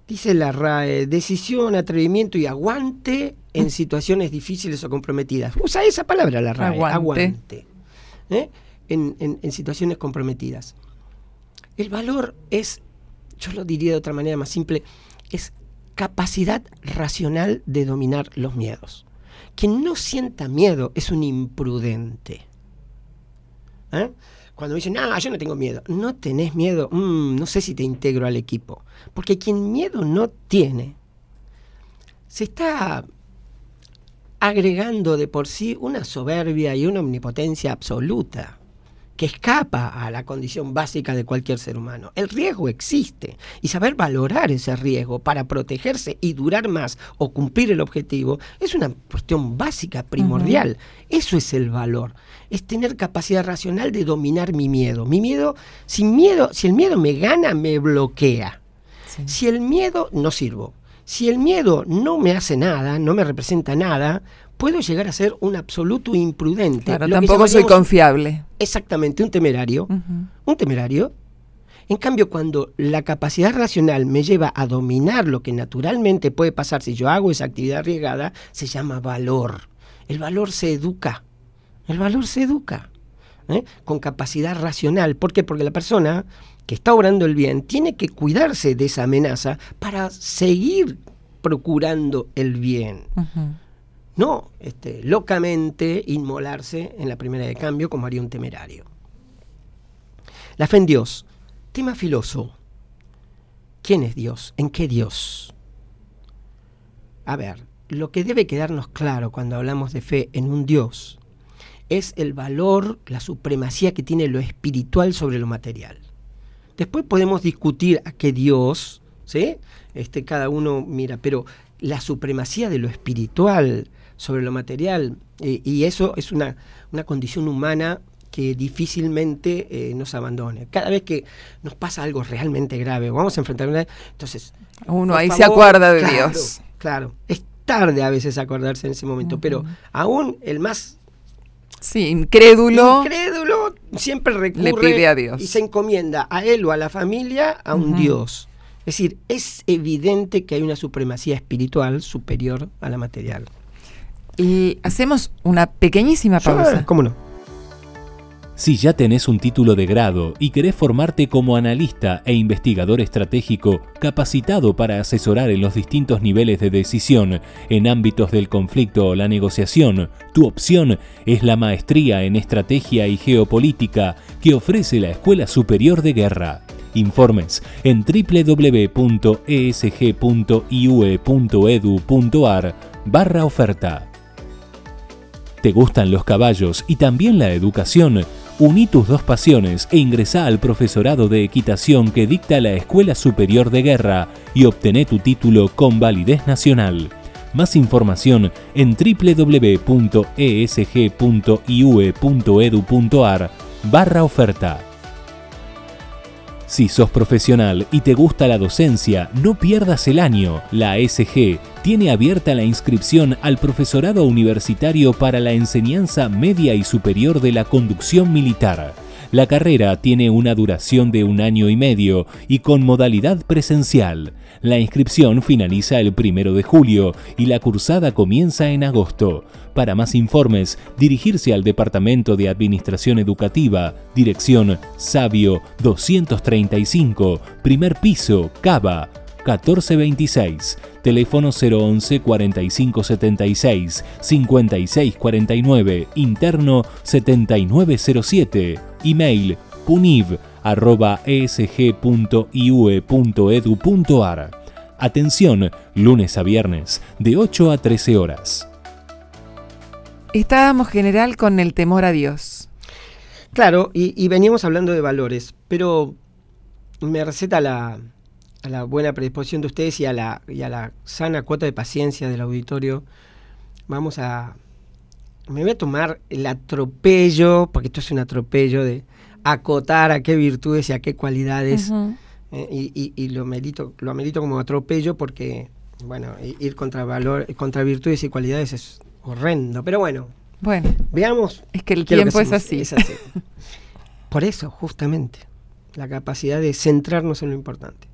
Dice la RAE, decisión, atrevimiento y aguante en situaciones difíciles o comprometidas. Usa esa palabra la RAE, aguante. ¿eh? en situaciones comprometidas. El valor es, yo lo diría de otra manera más simple, es capacidad racional de dominar los miedos. Quien no sienta miedo es un imprudente. ¿Eh? Cuando dicen, ah, yo no tengo miedo. No tenés miedo, mm, no sé si te integro al equipo. Porque quien miedo no tiene, se está agregando de por sí una soberbia y una omnipotencia absoluta que escapa a la condición básica de cualquier ser humano. El riesgo existe y saber valorar ese riesgo para protegerse y durar más o cumplir el objetivo es una cuestión básica, primordial. Eso es el valor. Es tener capacidad racional de dominar mi miedo. Mi miedo, sin miedo, si el miedo me gana, me bloquea. Si el miedo no sirvo. Si el miedo no me hace nada, no me representa nada, puedo llegar a ser un absoluto imprudente. Claro, tampoco soy confiable. Exactamente, un temerario. Un temerario. En cambio, cuando la capacidad racional me lleva a dominar lo que naturalmente puede pasar si yo hago esa actividad arriesgada, se llama valor. El valor se educa. El valor se educa. ¿eh? Con capacidad racional. ¿Por qué? Porque la persona que está obrando el bien tiene que cuidarse de esa amenaza para seguir procurando el bien no este, locamente inmolarse en la primera de cambio como haría un temerario. La fe en Dios, tema filoso. ¿Quién es Dios? ¿En qué Dios? A ver, lo que debe quedarnos claro cuando hablamos de fe en un Dios es el valor, la supremacía que tiene lo espiritual sobre lo material. Después podemos discutir a qué Dios, ¿sí? Este, cada uno mira, pero la supremacía de lo espiritual, sobre lo material. Eh, y eso es una, una condición humana que difícilmente eh, nos abandone. Cada vez que nos pasa algo realmente grave, vamos a enfrentar una... Entonces... Uno ahí se acuerda de Dios. Claro, es tarde a veces acordarse en ese momento, pero aún el más... Sí, incrédulo. Incrédulo siempre recurre le pide a Dios. y se encomienda a él o a la familia a un Dios. Es decir, es evidente que hay una supremacía espiritual superior a la material. Y hacemos una pequeñísima pausa. ¿Cómo no? Si ya tenés un título de grado y querés formarte como analista e investigador estratégico capacitado para asesorar en los distintos niveles de decisión en ámbitos del conflicto o la negociación, tu opción es la maestría en estrategia y geopolítica que ofrece la Escuela Superior de Guerra. Informes en www.esg.iue.edu.ar barra oferta. ¿Te gustan los caballos y también la educación? Uní tus dos pasiones e ingresá al profesorado de equitación que dicta la Escuela Superior de Guerra y obtené tu título con validez nacional. Más información en www.esg.iue.edu.ar barra oferta. Si sos profesional y te gusta la docencia, no pierdas el año. La SG tiene abierta la inscripción al profesorado universitario para la enseñanza media y superior de la conducción militar. La carrera tiene una duración de un año y medio y con modalidad presencial. La inscripción finaliza el primero de julio y la cursada comienza en agosto. Para más informes, dirigirse al Departamento de Administración Educativa, dirección Sabio 235, primer piso, Cava, 1426, teléfono 011 4576 5649, interno 7907, email puniv.esg.iue.edu.ar. Atención, lunes a viernes, de 8 a 13 horas. Estábamos general con el temor a Dios. Claro, y, veníamos hablando de valores, pero me receta la, a la buena predisposición de ustedes y a, la, y a la sana cuota de paciencia del auditorio. Vamos a me voy a tomar el atropello, porque esto es un atropello de acotar a qué virtudes y a qué cualidades, eh, y, y, lo merito, lo amerito como atropello porque, bueno, ir contra valor, contra virtudes y cualidades es horrendo. Pero bueno, bueno, veamos. Es que el tiempo es, así. es así. Por eso, justamente, la capacidad de centrarnos en lo importante.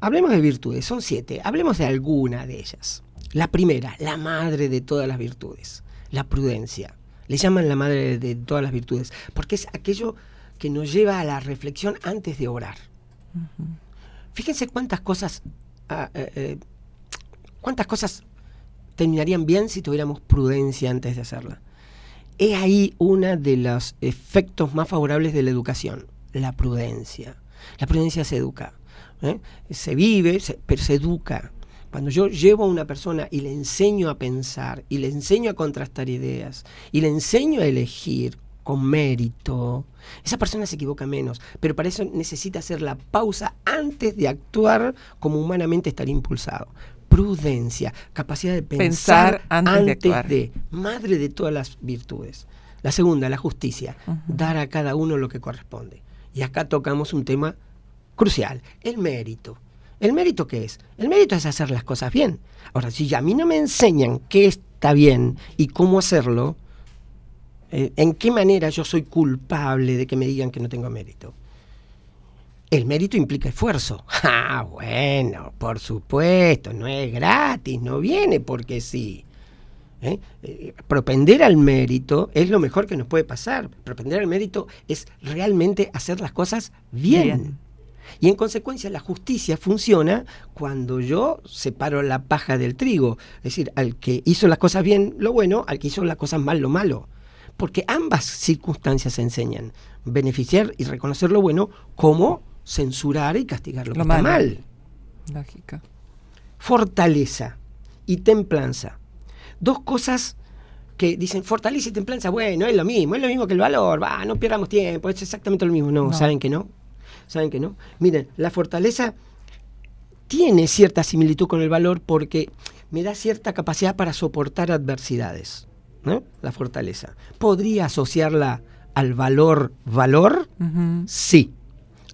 Hablemos de virtudes, son siete. Hablemos de alguna de ellas. La primera, la madre de todas las virtudes, la prudencia. Le llaman la madre de todas las virtudes, porque es aquello que nos lleva a la reflexión antes de orar. Fíjense cuántas cosas, ah, eh, eh, cuántas cosas terminarían bien si tuviéramos prudencia antes de hacerla. Es ahí uno de los efectos más favorables de la educación, la prudencia. La prudencia se educa, ¿eh? se vive, pero se educa. Cuando yo llevo a una persona y le enseño a pensar, y le enseño a contrastar ideas, y le enseño a elegir con mérito, esa persona se equivoca menos, pero para eso necesita hacer la pausa antes de actuar como humanamente estaría impulsado. Prudencia, capacidad de pensar, antes, de, madre de todas las virtudes. La segunda, la justicia, dar a cada uno lo que corresponde. Y acá tocamos un tema crucial, el mérito. ¿El mérito qué es? El mérito es hacer las cosas bien. Ahora, si a mí no me enseñan qué está bien y cómo hacerlo, eh, ¿en qué manera yo soy culpable de que me digan que no tengo mérito? El mérito implica esfuerzo. Ah, bueno, por supuesto, no es gratis, no viene porque sí. ¿Eh? Eh, propender al mérito es lo mejor que nos puede pasar. Propender al mérito es realmente hacer las cosas bien. Y en consecuencia la justicia funciona cuando yo separo la paja del trigo. Es decir, al que hizo las cosas bien, lo bueno, al que hizo las cosas mal, lo malo. Porque ambas circunstancias enseñan. Beneficiar y reconocer lo bueno como censurar y castigar lo, que está mal. Lógica. Fortaleza y templanza. Dos cosas que dicen fortaleza y templanza, bueno, es lo mismo, es lo mismo que el valor, va, no perdamos tiempo, es exactamente lo mismo. no. ¿saben que no? ¿Saben que no? Miren, la fortaleza tiene cierta similitud con el valor porque me da cierta capacidad para soportar adversidades. ¿no? La fortaleza. ¿Podría asociarla al valor valor? Sí.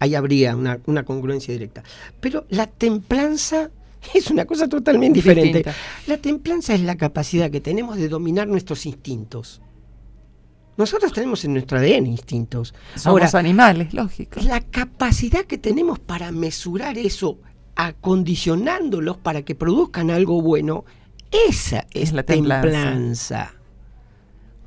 Ahí habría una, congruencia directa. Pero la templanza es una cosa totalmente diferente. La templanza es la capacidad que tenemos de dominar nuestros instintos. Nosotros tenemos en nuestro ADN instintos. Somos animales, lógico. La capacidad que tenemos para mesurar eso, acondicionándolos para que produzcan algo bueno, esa es, la templanza.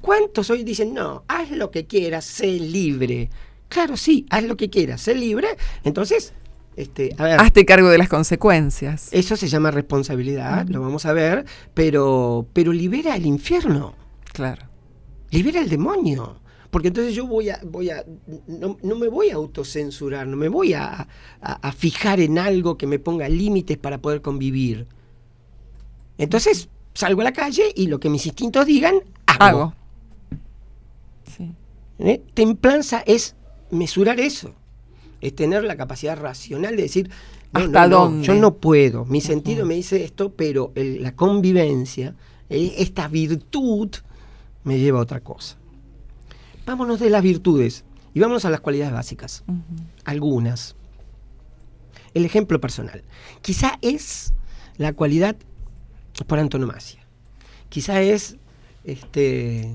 ¿Cuántos hoy dicen, no, haz lo que quieras, sé libre? Claro, sí, haz lo que quieras, sé libre. Entonces, este, a ver, Hazte cargo de las consecuencias. Eso se llama responsabilidad, lo vamos a ver, pero, pero libera el infierno. Claro libera el demonio. Porque entonces yo voy a, voy a, no, me voy a autocensurar, no me voy a, fijar en algo que me ponga límites para poder convivir. Entonces salgo a la calle y lo que mis instintos digan, hago. ¿Eh? Templanza es mesurar eso, es tener la capacidad racional de decir, ¿Hasta dónde? yo no puedo, mi sentido me dice esto, pero la convivencia, eh, esta virtud, me lleva a otra cosa. Vámonos de las virtudes y vámonos a las cualidades básicas. Algunas. El ejemplo personal. Quizá es la cualidad por antonomasia. Quizá es este,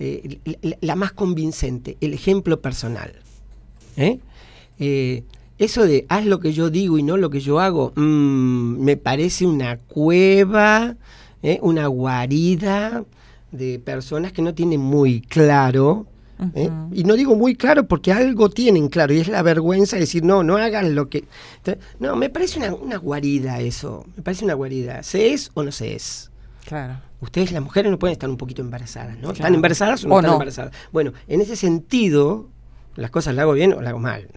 eh, la, más convincente, el ejemplo personal. ¿eh? Eh, eso de haz lo que yo digo y no lo que yo hago, mm, me parece una cueva, una guarida de personas que no tienen muy claro, ¿eh? y no digo muy claro porque algo tienen claro, y es la vergüenza de decir, no, no hagan lo que... No, me parece una, guarida eso, me parece una guarida. ¿Se es o no se es? Claro. Ustedes, las mujeres, no pueden estar un poquito embarazadas, ¿no? ¿Están embarazadas o no están embarazadas? Bueno, en ese sentido, las cosas las hago bien o las hago mal.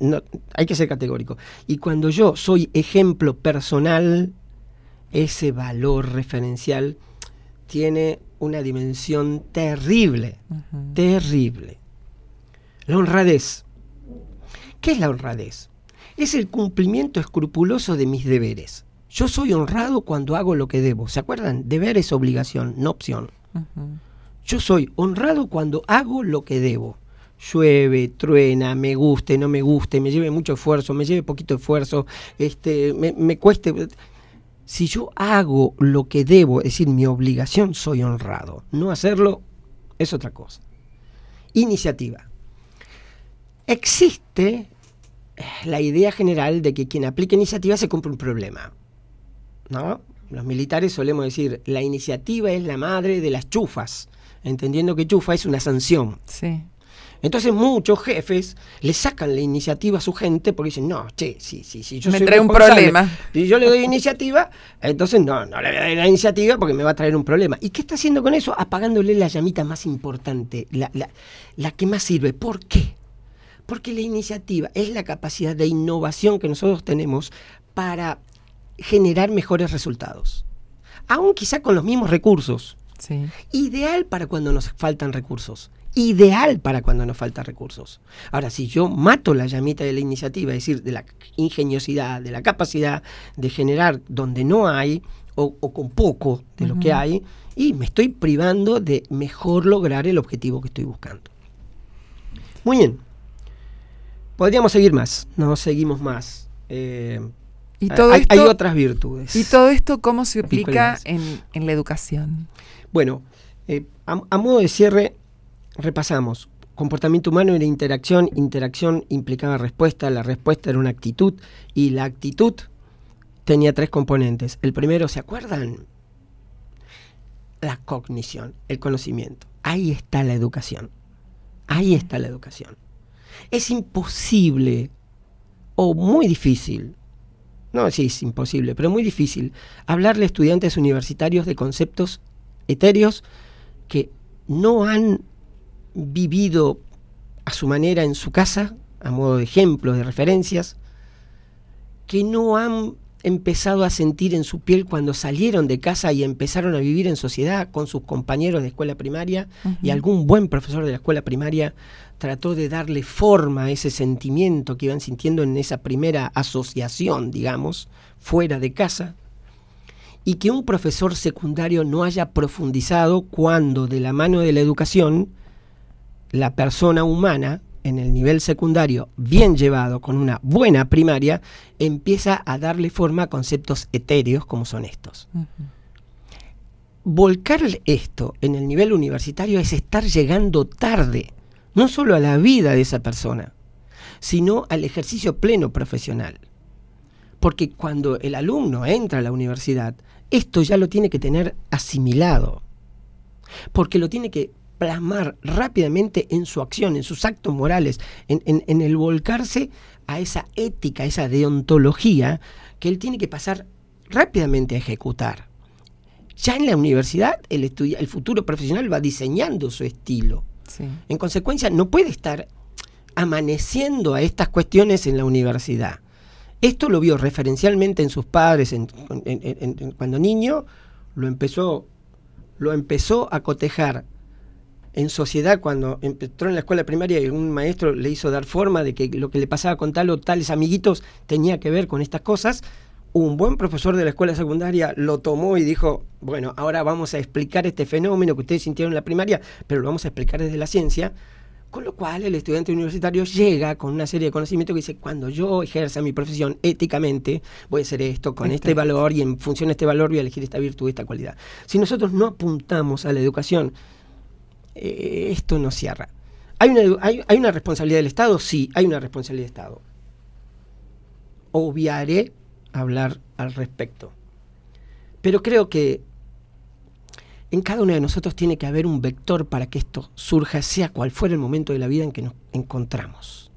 No, hay que ser categórico. Y cuando yo soy ejemplo personal, ese valor referencial tiene una dimensión terrible, terrible. La honradez. ¿Qué es la honradez? Es el cumplimiento escrupuloso de mis deberes. Yo soy honrado cuando hago lo que debo. ¿Se acuerdan? Deber es obligación, no opción. Yo soy honrado cuando hago lo que debo. Llueve, truena, me guste, no me guste, me lleve mucho esfuerzo, me lleve poquito esfuerzo, este, me, me cueste. Si yo hago lo que debo, es decir, mi obligación, soy honrado. No hacerlo es otra cosa. Iniciativa. Existe eh, la idea general de que quien aplica iniciativa se compra un problema. ¿No? Los militares solemos decir, la iniciativa es la madre de las chufas, entendiendo que chufa es una sanción. Sí. Entonces muchos jefes le sacan la iniciativa a su gente porque dicen, no, che, sí, sí, sí, yo Me soy trae un problema. Si yo le doy iniciativa, entonces no, no le voy a dar la iniciativa porque me va a traer un problema. ¿Y qué está haciendo con eso? Apagándole la llamita más importante, la, la- la que más sirve. ¿Por qué? Porque la iniciativa es la capacidad de innovación que nosotros tenemos para generar mejores resultados. Aún quizá con los mismos recursos. Sí. Ideal para cuando nos faltan recursos. Ideal para cuando nos faltan recursos. Ahora, si yo mato la llamita de la iniciativa, es decir, de la ingeniosidad, de la capacidad de generar donde no hay o, o con poco de lo que hay, y me estoy privando de mejor lograr el objetivo que estoy buscando. Muy bien. Podríamos seguir más, no seguimos más. Eh, Y todo hay, hay esto, otras virtudes. y todo esto ¿cómo se aplica en, en la educación? Bueno, eh, a, a modo de cierre, repasamos. Comportamiento humano era interacción, interacción implicaba respuesta, la respuesta era una actitud y la actitud tenía tres componentes. El primero, ¿se acuerdan? La cognición, el conocimiento. Ahí está la educación. Ahí está la educación. Es imposible o muy difícil, no, sí, es imposible, pero muy difícil, hablarle a estudiantes universitarios de conceptos etéreos que no han vivido a su manera en su casa, a modo de ejemplos, de referencias, que no han empezado a sentir en su piel cuando salieron de casa y empezaron a vivir en sociedad con sus compañeros de escuela primaria y algún buen profesor de la escuela primaria trató de darle forma a ese sentimiento que iban sintiendo en esa primera asociación, digamos, fuera de casa, y que un profesor secundario no haya profundizado cuando de la mano de la educación la persona humana en el nivel secundario bien llevado con una buena primaria empieza a darle forma a conceptos etéreos como son estos. Volcar esto en el nivel universitario es estar llegando tarde, no solo a la vida de esa persona, sino al ejercicio pleno profesional. Porque cuando el alumno entra a la universidad, esto ya lo tiene que tener asimilado. Porque lo tiene que plasmar rápidamente en su acción, en sus actos morales, en, en- en el volcarse a esa ética, a esa deontología que él tiene que pasar rápidamente a ejecutar. Ya en la universidad, el, estudi- el futuro profesional va diseñando su estilo. Sí. En consecuencia, no puede estar amaneciendo a estas cuestiones en la universidad. Esto lo vio referencialmente en sus padres en- en- en- en- cuando niño, lo empezó, lo empezó a cotejar en sociedad cuando entró en la escuela primaria y un maestro le hizo dar forma de que lo que le pasaba con tal o tales amiguitos tenía que ver con estas cosas. Un buen profesor de la escuela secundaria lo tomó y dijo, bueno, ahora vamos a explicar este fenómeno que ustedes sintieron en la primaria, pero lo vamos a explicar desde la ciencia. Con lo cual el estudiante universitario llega con una serie de conocimientos que dice, cuando yo ejerza mi profesión éticamente, voy a hacer esto con este valor y en función de este valor voy a elegir esta virtud, esta cualidad. Si nosotros no apuntamos a la educación, eh, esto no cierra. ¿Hay una, hay, hay una responsabilidad del Estado? Sí, hay una responsabilidad del Estado. Obviaré hablar al respecto. Pero creo que en cada uno de nosotros tiene que haber un vector para que esto surja, sea cual fuera el momento de la vida en que nos encontramos.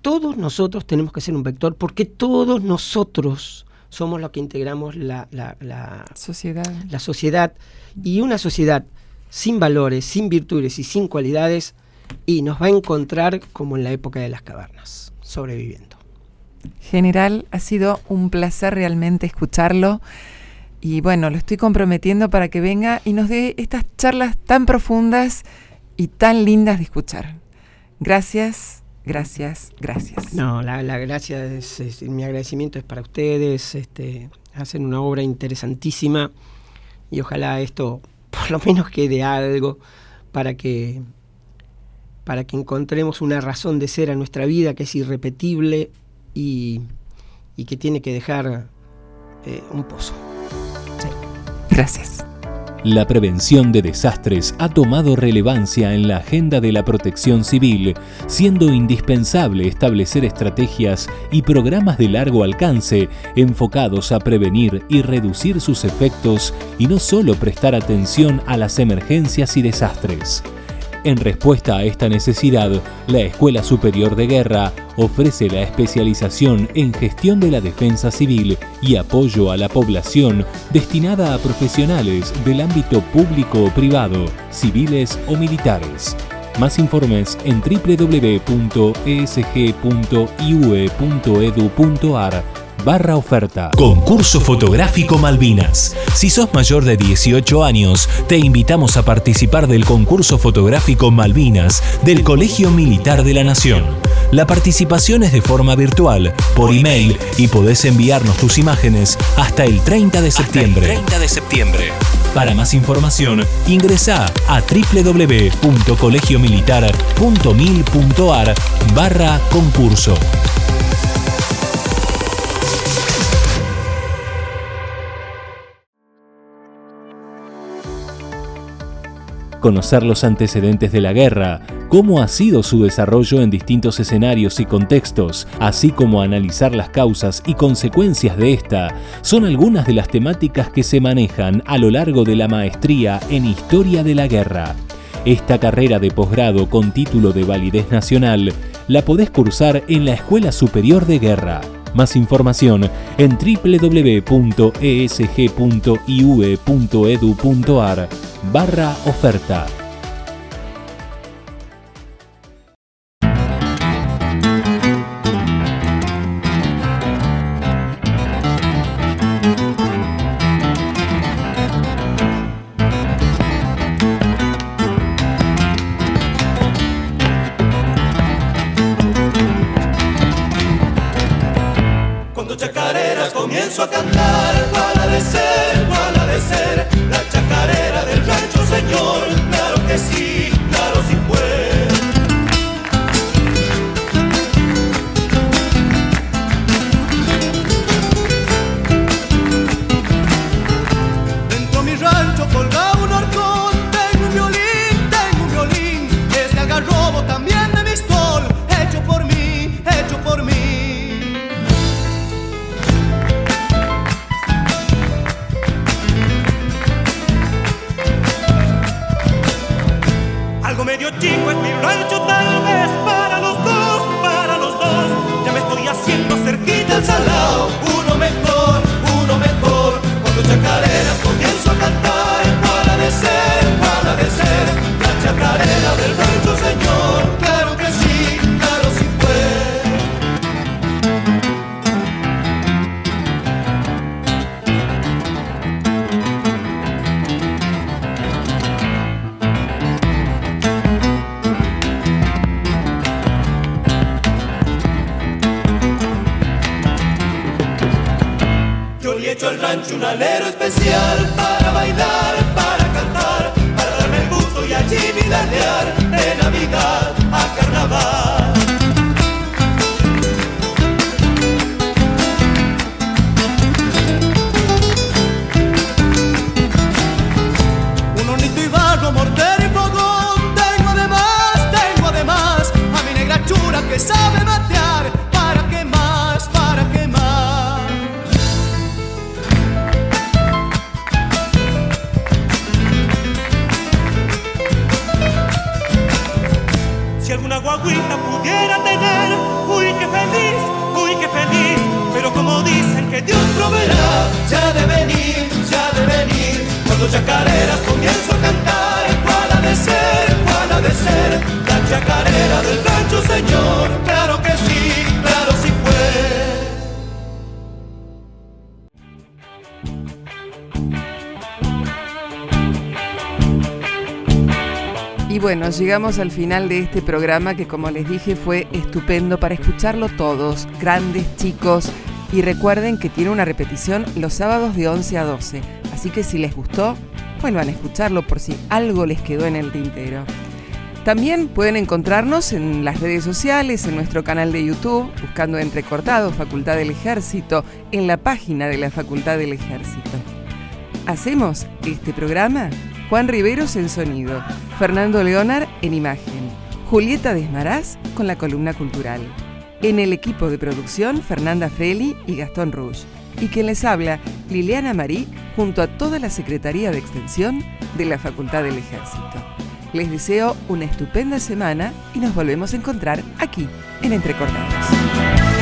Todos nosotros tenemos que ser un vector porque todos nosotros somos los que integramos la, la- la- Sociedad. la sociedad y una sociedad sin valores, sin virtudes y sin cualidades y nos va a encontrar como en la época de las cavernas, sobreviviendo. General, ha sido un placer realmente escucharlo. Y bueno, lo estoy comprometiendo para que venga y nos dé estas charlas tan profundas y tan lindas de escuchar. Gracias, gracias, gracias. No, la, la gracia es, es- mi agradecimiento es para ustedes, este, hacen una obra interesantísima y ojalá esto, por lo menos quede algo para que para que encontremos una razón de ser a nuestra vida que es irrepetible y, que tiene que dejar eh, un pozo. Gracias. La prevención de desastres ha tomado relevancia en la agenda de la protección civil, siendo indispensable establecer estrategias y programas de largo alcance enfocados a prevenir y reducir sus efectos y no solo prestar atención a las emergencias y desastres. En respuesta a esta necesidad, la Escuela Superior de Guerra ofrece la especialización en gestión de la defensa civil y apoyo a la población destinada a profesionales del ámbito público o privado, civiles o militares. Más informes en www.esg.iue.edu.ar barra oferta. Concurso fotográfico Malvinas. Si sos mayor de 18 años, te invitamos a participar del concurso fotográfico Malvinas del Colegio Militar de la Nación. La participación es de forma virtual, por email y podés enviarnos tus imágenes hasta el 30 de septiembre. 30 de septiembre. Para más información, ingresa a www.colegiomilitar.mil.ar barra concurso. Conocer los antecedentes de la guerra, cómo ha sido su desarrollo en distintos escenarios y contextos, así como analizar las causas y consecuencias de esta, son algunas de las temáticas que se manejan a lo largo de la maestría en Historia de la Guerra. Esta carrera de posgrado con título de validez nacional la podés cursar en la Escuela Superior de Guerra. Más información en www.esg.iue.edu.ar barra oferta. comienzo a cantar para decir llegamos al final de este programa que como les dije fue estupendo para escucharlo todos, grandes, chicos, y recuerden que tiene una repetición los sábados de 11 a 12. Así que si les gustó, vuelvan a escucharlo por si algo les quedó en el tintero. También pueden encontrarnos en las redes sociales, en nuestro canal de YouTube, buscando Entrecortado Facultad del Ejército, en la página de la Facultad del Ejército. Hacemos este programa Juan Riveros en sonido, Fernando Leonar en imagen, Julieta Desmaraz con la columna cultural. En el equipo de producción, Fernanda Feli y Gastón Rouge. Y quien les habla, Liliana Marí, junto a toda la Secretaría de Extensión de la Facultad del Ejército. Les deseo una estupenda semana y nos volvemos a encontrar aquí, en Entrecortados.